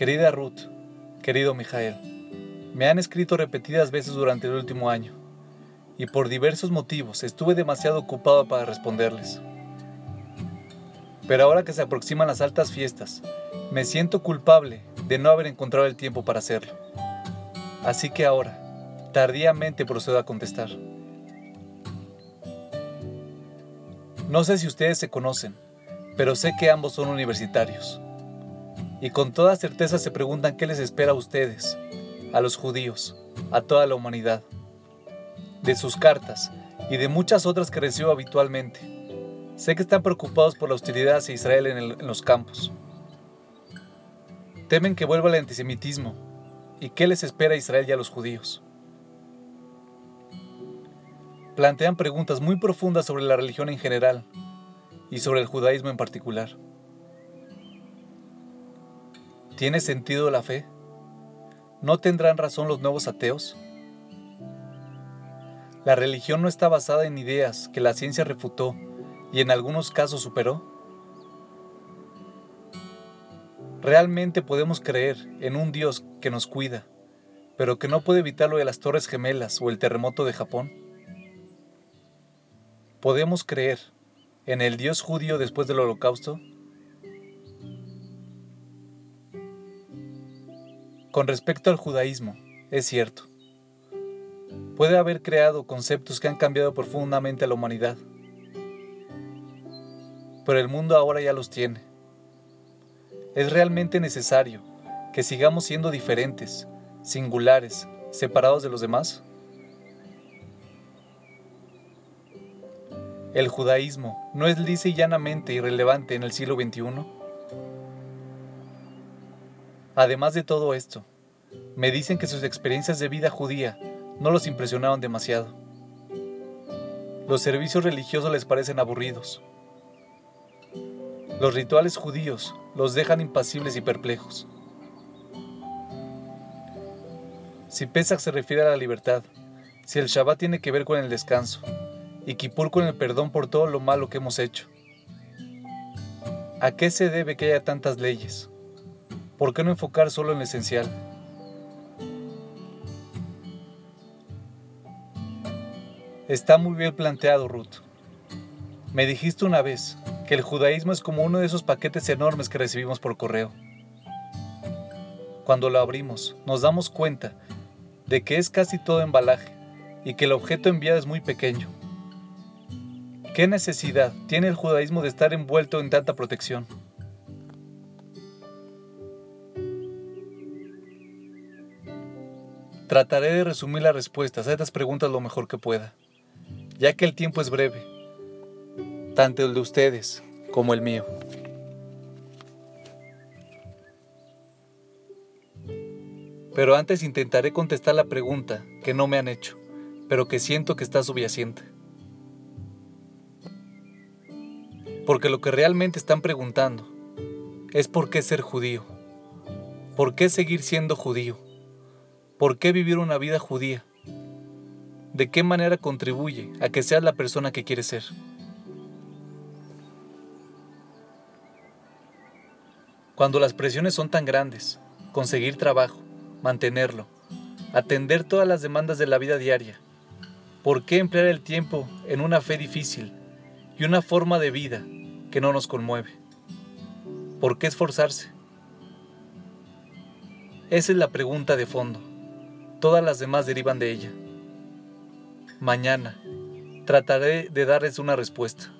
Querida Ruth, querido Mijael, me han escrito repetidas veces durante el último año, y por diversos motivos estuve demasiado ocupado para responderles. Pero ahora que se aproximan las altas fiestas, me siento culpable de no haber encontrado el tiempo para hacerlo. Así que ahora, tardíamente procedo a contestar. No sé si ustedes se conocen, pero sé que ambos son universitarios. Y con toda certeza se preguntan qué les espera a ustedes, a los judíos, a toda la humanidad. De sus cartas y de muchas otras que recibo habitualmente, sé que están preocupados por la hostilidad hacia Israel en, en los campos. Temen que vuelva el antisemitismo y qué les espera a Israel y a los judíos plantean preguntas muy profundas sobre la religión en general y sobre el judaísmo en particular. ¿Tiene sentido la fe? ¿No tendrán razón los nuevos ateos? ¿La religión no está basada en ideas que la ciencia refutó y en algunos casos superó? ¿Realmente podemos creer en un Dios que nos cuida, pero que no puede evitar lo de las Torres Gemelas o el terremoto de Japón? ¿Podemos creer en el Dios judío después del holocausto? Con respecto al judaísmo, es cierto. Puede haber creado conceptos que han cambiado profundamente a la humanidad. Pero el mundo ahora ya los tiene. Es realmente necesario que sigamos siendo diferentes, singulares, separados de los demás. ¿El judaísmo no es lisa y llanamente irrelevante en el siglo XXI? Además de todo esto, me dicen que sus experiencias de vida judía no los impresionaron demasiado. Los servicios religiosos les parecen aburridos. Los rituales judíos los dejan impasibles y perplejos. Si Pesach se refiere a la libertad, si el Shabbat tiene que ver con el descanso, y Kipur con el perdón por todo lo malo que hemos hecho. ¿A qué se debe que haya tantas leyes? ¿Por qué no enfocar solo en lo esencial? Está muy bien planteado, Ruth. Me dijiste una vez que el judaísmo es como uno de esos paquetes enormes que recibimos por correo. Cuando lo abrimos, nos damos cuenta de que es casi todo embalaje y que el objeto enviado es muy pequeño. ¿Qué necesidad tiene el judaísmo de estar envuelto en tanta protección? Trataré de resumir las respuestas a estas preguntas lo mejor que pueda, ya que el tiempo es breve, tanto el de ustedes como el mío. Pero antes intentaré contestar la pregunta que no me han hecho, pero que siento que está subyacente. Porque lo que realmente están preguntando es por qué ser judío, por qué seguir siendo judío, por qué vivir una vida judía, de qué manera contribuye a que seas la persona que quieres ser. Cuando las presiones son tan grandes, conseguir trabajo, mantenerlo, atender todas las demandas de la vida diaria, ¿por qué emplear el tiempo en una fe difícil y una forma de vida que no nos conmueve. ¿Por qué esforzarse? Esa es la pregunta de fondo. Todas las demás derivan de ella. Mañana trataré de darles una respuesta.